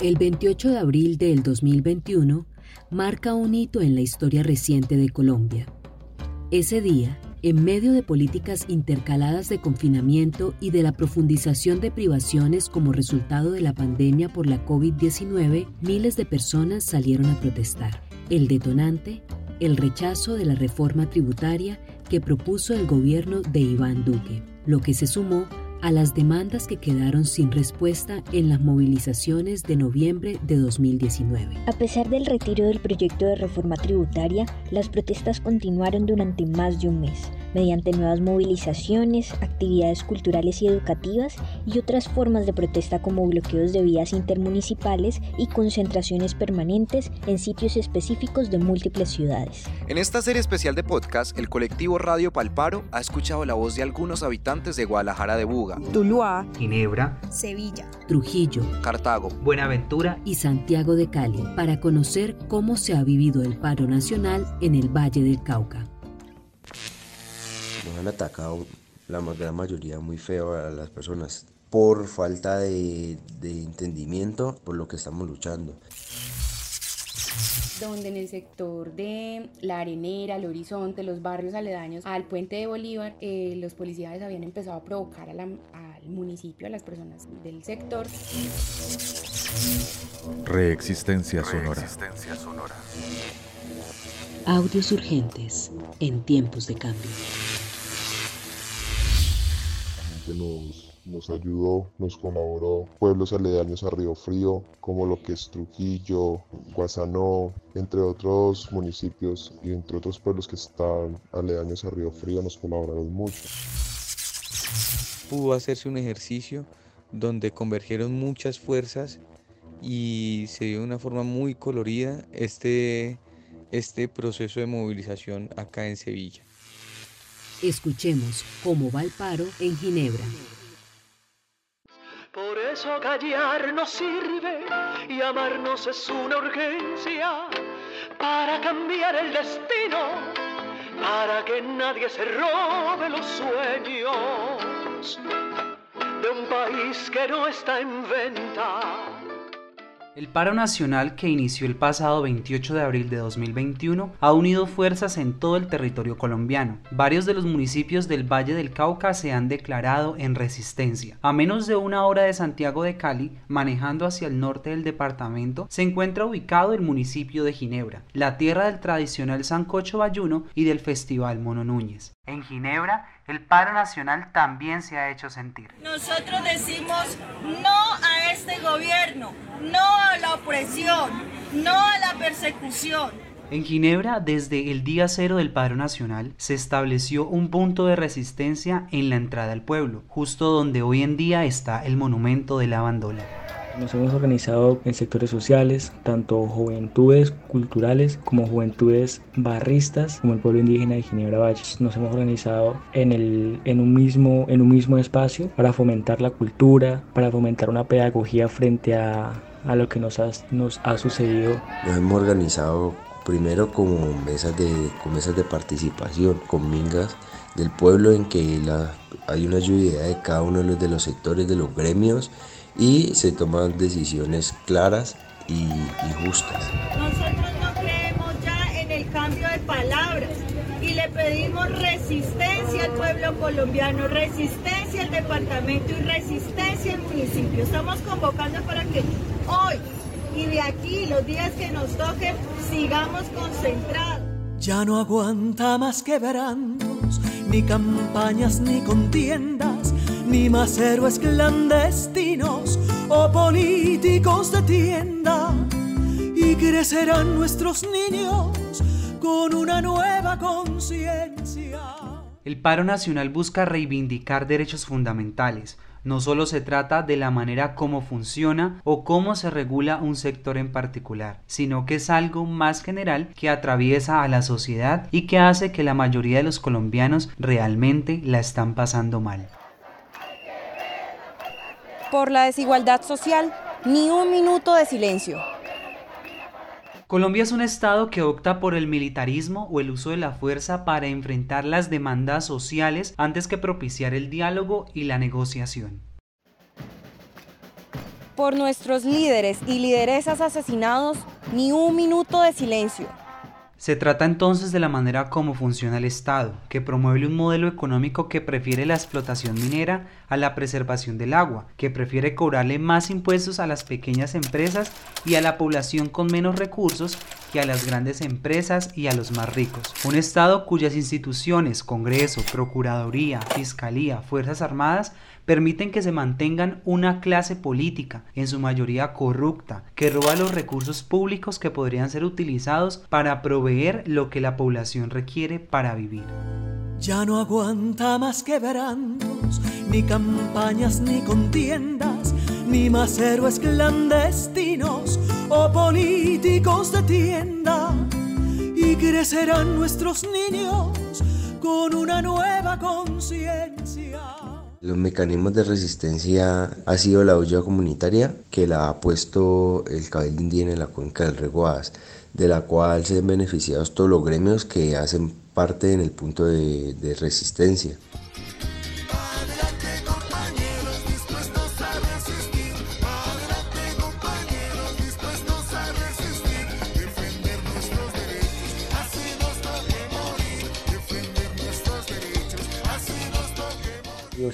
El 28 de abril del 2021 marca un hito en la historia reciente de Colombia. Ese día, en medio de políticas intercaladas de confinamiento y de la profundización de privaciones como resultado de la pandemia por la COVID-19, miles de personas salieron a protestar. El detonante, el rechazo de la reforma tributaria que propuso el gobierno de Iván Duque, lo que se sumó a las demandas que quedaron sin respuesta en las movilizaciones de noviembre de 2019. A pesar del retiro del proyecto de reforma tributaria, las protestas continuaron durante más de un mes mediante nuevas movilizaciones, actividades culturales y educativas y otras formas de protesta como bloqueos de vías intermunicipales y concentraciones permanentes en sitios específicos de múltiples ciudades. En esta serie especial de podcast, el colectivo Radio Palparo ha escuchado la voz de algunos habitantes de Guadalajara de Buga, Tuluá, Ginebra, Sevilla, Trujillo, Cartago, Buenaventura y Santiago de Cali para conocer cómo se ha vivido el paro nacional en el Valle del Cauca han atacado la gran mayoría muy feo a las personas por falta de, de entendimiento por lo que estamos luchando donde en el sector de La Arenera, El Horizonte, los barrios aledaños al puente de Bolívar, eh, los policías habían empezado a provocar al municipio, a las personas del sector. Reexistencia sonora. Reexistencia sonora. Audios urgentes en tiempos de cambio nos, nos ayudó, nos colaboró. Pueblos aledaños a Río Frío, como lo que es Trujillo, Guasanó, entre otros municipios y entre otros pueblos que están aledaños a Río Frío, nos colaboraron mucho. Pudo hacerse un ejercicio donde convergieron muchas fuerzas y se dio de una forma muy colorida este, este proceso de movilización acá en Sevilla. Escuchemos cómo va el paro en Ginebra. Por eso callar no sirve y amarnos es una urgencia para cambiar el destino, para que nadie se robe los sueños de un país que no está en venta. El paro nacional que inició el pasado 28 de abril de 2021 ha unido fuerzas en todo el territorio colombiano. Varios de los municipios del Valle del Cauca se han declarado en resistencia. A menos de una hora de Santiago de Cali, manejando hacia el norte del departamento, se encuentra ubicado el municipio de Ginebra, la tierra del tradicional sancocho bayuno y del Festival Mono Núñez. En Ginebra, el paro nacional también se ha hecho sentir. Nosotros decimos no a este gobierno, no a la opresión, no a la persecución. En Ginebra, desde el día cero del paro nacional, se estableció un punto de resistencia en la entrada al pueblo, justo donde hoy en día está el monumento de la bandola. Nos hemos organizado en sectores sociales, tanto juventudes culturales como juventudes barristas, como el pueblo indígena de Ginebra Valles. Nos hemos organizado en, el, en, un mismo, en un mismo espacio para fomentar la cultura, para fomentar una pedagogía frente a, a lo que nos ha, nos ha sucedido. Nos hemos organizado primero como mesas de, con mesas de participación, con mingas del pueblo en que la, hay una ayuda de cada uno de los, de los sectores, de los gremios y se toman decisiones claras y, justas. Nosotros no creemos ya en el cambio de palabras y le pedimos resistencia al pueblo colombiano, resistencia al departamento y resistencia al municipio. Estamos convocando para que hoy y de aquí, los días que nos toquen, sigamos concentrados. Ya no aguanta más quebrantos, ni campañas ni contiendas ni más héroes clandestinos o políticos de tienda. Y crecerán nuestros niños con una nueva conciencia. El paro nacional busca reivindicar derechos fundamentales. No solo se trata de la manera como funciona o cómo se regula un sector en particular, sino que es algo más general que atraviesa a la sociedad y que hace que la mayoría de los colombianos realmente la están pasando mal por la desigualdad social, ni un minuto de silencio. Colombia es un Estado que opta por el militarismo o el uso de la fuerza para enfrentar las demandas sociales antes que propiciar el diálogo y la negociación. por nuestros líderes y lideresas asesinados, ni un minuto de silencio. Se trata entonces de la manera como funciona el Estado, que promueve un modelo económico que prefiere la explotación minera a la preservación del agua, que prefiere cobrarle más impuestos a las pequeñas empresas y a la población con menos recursos que a las grandes empresas y a los más ricos. Un Estado cuyas instituciones, Congreso, Procuraduría, Fiscalía, Fuerzas Armadas permiten que se mantengan una clase política, en su mayoría corrupta, que roba los recursos públicos que podrían ser utilizados para proveer lo que la población requiere para vivir. Ya no aguanta más quebrantos, ni campañas ni contiendas, ni más héroes clandestinos o políticos de tienda. Y crecerán nuestros niños con una nueva conciencia. Los mecanismos de resistencia ha sido la olla comunitaria que la ha puesto el Cabildo Indígena en la cuenca del Reguadas, de la cual se han beneficiado todos los gremios que hacen parte en el punto de resistencia.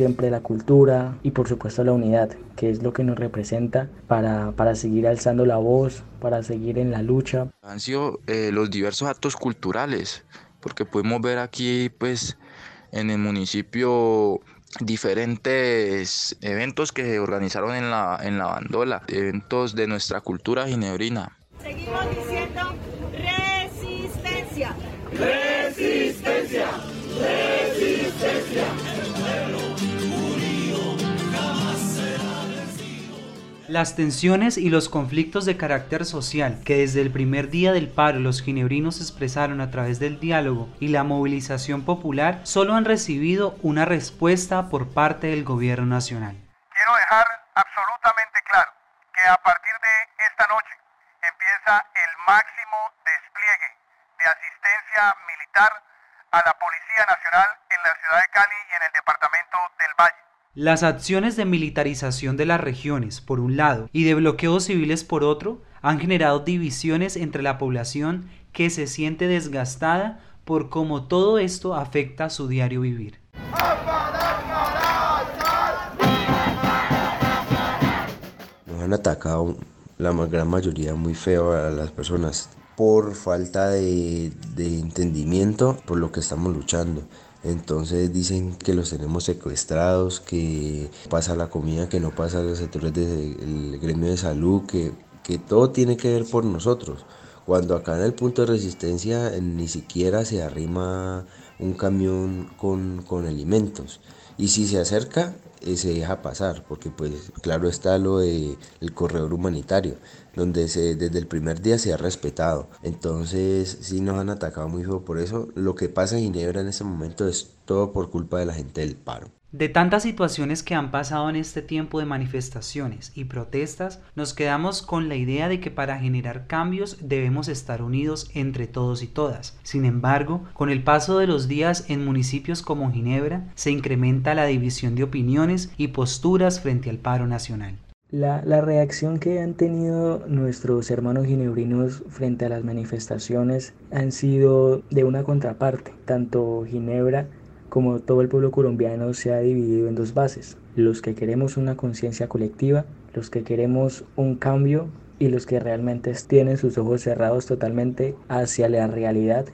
Siempre la cultura y por supuesto la unidad, que es lo que nos representa para, para seguir alzando la voz, para seguir en la lucha. Han sido eh, los diversos actos culturales, porque podemos ver aquí pues en el municipio diferentes eventos que se organizaron en la, en la bandola, eventos de nuestra cultura ginebrina. Seguimos diciendo resistencia. Resistencia. Resistencia. Las tensiones y los conflictos de carácter social que desde el primer día del paro los ginebrinos expresaron a través del diálogo y la movilización popular solo han recibido una respuesta por parte del gobierno nacional. Quiero dejar absolutamente claro que a partir de esta noche empieza el máximo despliegue de asistencia militar a la Policía Nacional en la ciudad de Cali y en el departamento del Valle. Las acciones de militarización de las regiones, por un lado, y de bloqueos civiles, por otro, han generado divisiones entre la población que se siente desgastada por cómo todo esto afecta su diario vivir. Nos han atacado la gran mayoría muy feo a las personas por falta de, de entendimiento por lo que estamos luchando. Entonces dicen que los tenemos secuestrados, que pasa la comida, que no pasa los sectores del gremio de salud, que, que todo tiene que ver por nosotros. Cuando acá en el punto de resistencia ni siquiera se arrima un camión con, con alimentos. Y si se acerca, eh, se deja pasar, porque pues claro está lo del el corredor humanitario, donde se, desde el primer día se ha respetado. Entonces sí nos han atacado muy feo por eso. Lo que pasa en Ginebra en este momento es todo por culpa de la gente del paro. De tantas situaciones que han pasado en este tiempo de manifestaciones y protestas, nos quedamos con la idea de que para generar cambios debemos estar unidos entre todos y todas. Sin embargo, con el paso de los días en municipios como Ginebra, se incrementa la división de opiniones y posturas frente al paro nacional. La, la, reacción que han tenido nuestros hermanos ginebrinos frente a las manifestaciones han sido de una contraparte. Tanto Ginebra como todo el pueblo colombiano se ha dividido en dos bases, los que queremos una conciencia colectiva, los que queremos un cambio y los que realmente tienen sus ojos cerrados totalmente hacia la realidad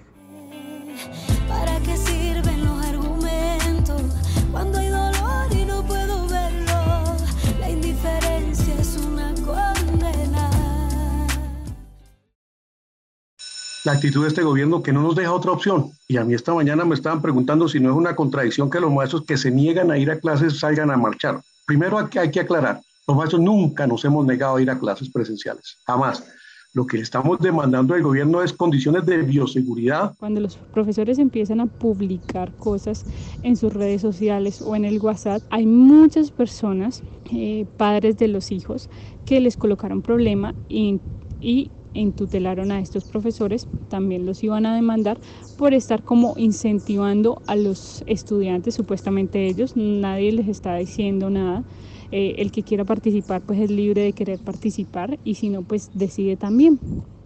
la actitud de este gobierno que no nos deja otra opción. Y a mí esta mañana me estaban preguntando si no es una contradicción que los maestros que se niegan a ir a clases salgan a marchar. Primero hay que, aclarar, los maestros nunca nos hemos negado a ir a clases presenciales, jamás. Lo que estamos demandando del gobierno es condiciones de bioseguridad. Cuando los profesores empiezan a publicar cosas en sus redes sociales o en el WhatsApp, hay muchas personas, eh, padres de los hijos, que les colocaron problema y entutelaron a estos profesores, también los iban a demandar por estar como incentivando a los estudiantes, supuestamente ellos, nadie les está diciendo nada, eh, el que quiera participar pues es libre de querer participar y si no pues decide también.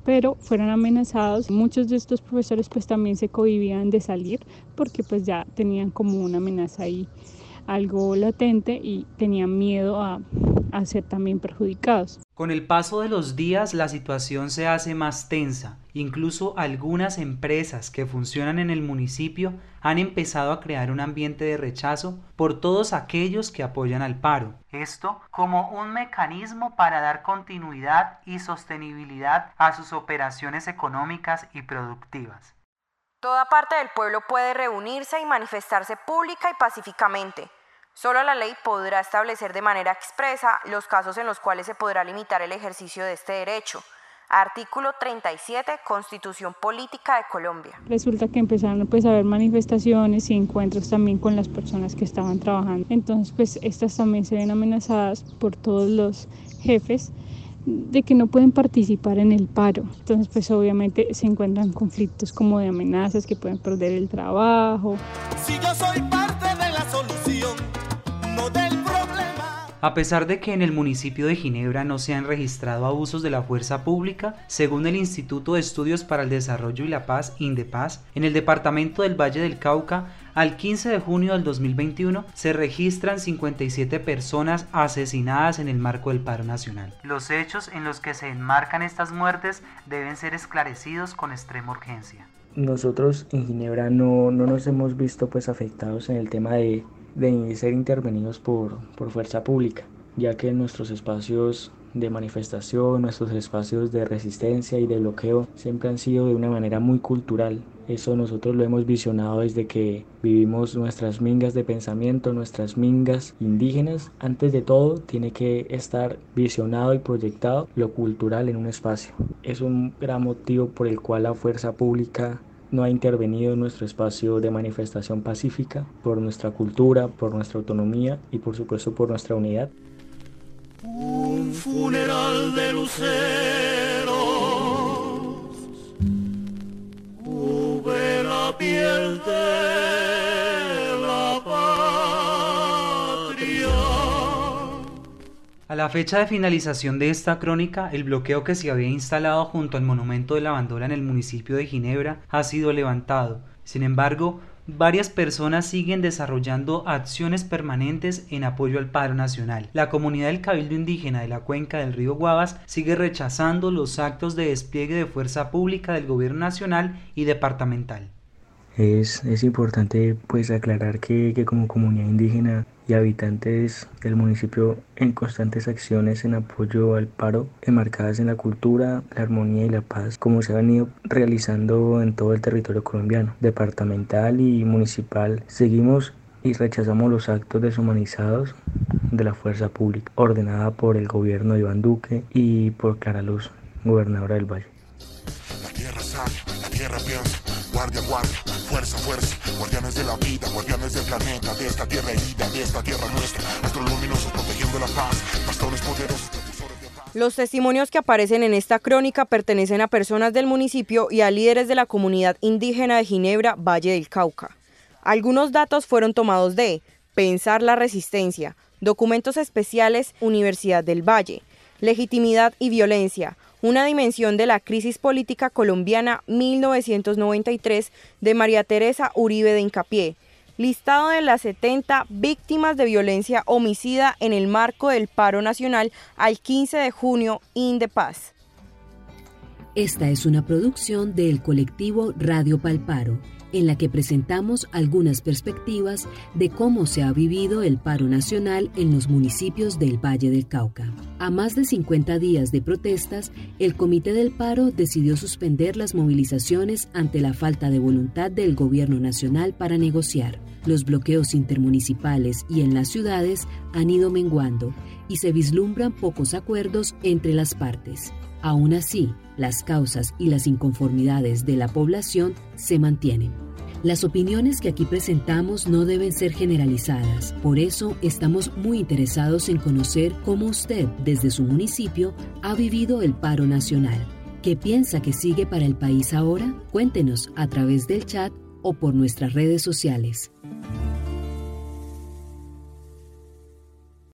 Pero fueron amenazados. Muchos de estos profesores pues también se cohibían de salir porque pues ya tenían como una amenaza ahí algo latente y tenían miedo a, a ser también perjudicados. Con el paso de los días la situación se hace más tensa. Incluso algunas empresas que funcionan en el municipio han empezado a crear un ambiente de rechazo por todos aquellos que apoyan al paro. Esto como un mecanismo para dar continuidad y sostenibilidad a sus operaciones económicas y productivas. Toda parte del pueblo puede reunirse y manifestarse pública y pacíficamente Solo la ley podrá establecer de manera expresa los casos en los cuales se podrá limitar el ejercicio de este derecho. Artículo 37, Constitución Política de Colombia. Resulta que empezaron pues, a haber manifestaciones y encuentros también con las personas que estaban trabajando. Entonces, pues estas también se ven amenazadas por todos los jefes de que no pueden participar en el paro. Entonces, pues obviamente se encuentran conflictos como de amenazas que pueden perder el trabajo. Si yo soy parte de a pesar de que en el municipio de Ginebra no se han registrado abusos de la fuerza pública, según el Instituto de Estudios para el Desarrollo y la Paz, INDEPAZ, en el departamento del Valle del Cauca, al 15 de junio del 2021 se registran 57 personas asesinadas en el marco del paro nacional. Los hechos en los que se enmarcan estas muertes deben ser esclarecidos con extrema urgencia. Nosotros en Ginebra no, no nos hemos visto pues afectados en el tema de de ser intervenidos por, por fuerza pública, ya que nuestros espacios de manifestación, nuestros espacios de resistencia y de bloqueo siempre han sido de una manera muy cultural. Eso nosotros lo hemos visionado desde que vivimos nuestras mingas de pensamiento, nuestras mingas indígenas. Antes de todo, tiene que estar visionado y proyectado lo cultural en un espacio. Es un gran motivo por el cual la fuerza pública no ha intervenido en nuestro espacio de manifestación pacífica por nuestra cultura, por nuestra autonomía y por supuesto por nuestra unidad. Un funeral de luceros, la fecha de finalización de esta crónica, el bloqueo que se había instalado junto al monumento de la bandola en el municipio de Ginebra ha sido levantado. Sin embargo, varias personas siguen desarrollando acciones permanentes en apoyo al paro nacional. La comunidad del Cabildo Indígena de la cuenca del río Guavas sigue rechazando los actos de despliegue de fuerza pública del gobierno nacional y departamental. Es, es importante pues aclarar que, que como comunidad indígena y habitantes del municipio en constantes acciones en apoyo al paro, enmarcadas en la cultura, la armonía y la paz, como se ha venido realizando en todo el territorio colombiano, departamental y municipal. Seguimos y rechazamos los actos deshumanizados de la fuerza pública, ordenada por el gobierno de Iván Duque y por Clara Luz, gobernadora del Valle. La tierra la tierra guardia, guardia Los testimonios que aparecen en esta crónica pertenecen a personas del municipio y a líderes de la comunidad indígena de Ginebra, Valle del Cauca. Algunos datos fueron tomados de Pensar la Resistencia, Documentos Especiales, Universidad del Valle, Legitimidad y Violencia, una dimensión de la crisis política colombiana 1993 de María Teresa Uribe de Incapié, listado de las 70 víctimas de violencia homicida en el marco del paro nacional al 15 de junio in the Paz. Esta es una producción del colectivo Radio Palparo en la que presentamos algunas perspectivas de cómo se ha vivido el paro nacional en los municipios del Valle del Cauca. A más de 50 días de protestas, el Comité del Paro decidió suspender las movilizaciones ante la falta de voluntad del Gobierno Nacional para negociar. Los bloqueos intermunicipales y en las ciudades han ido menguando y se vislumbran pocos acuerdos entre las partes. Aún así, las causas y las inconformidades de la población se mantienen. Las opiniones que aquí presentamos no deben ser generalizadas, por eso estamos muy interesados en conocer cómo usted, desde su municipio, ha vivido el paro nacional. ¿Qué piensa que sigue para el país ahora? Cuéntenos a través del chat o por nuestras redes sociales.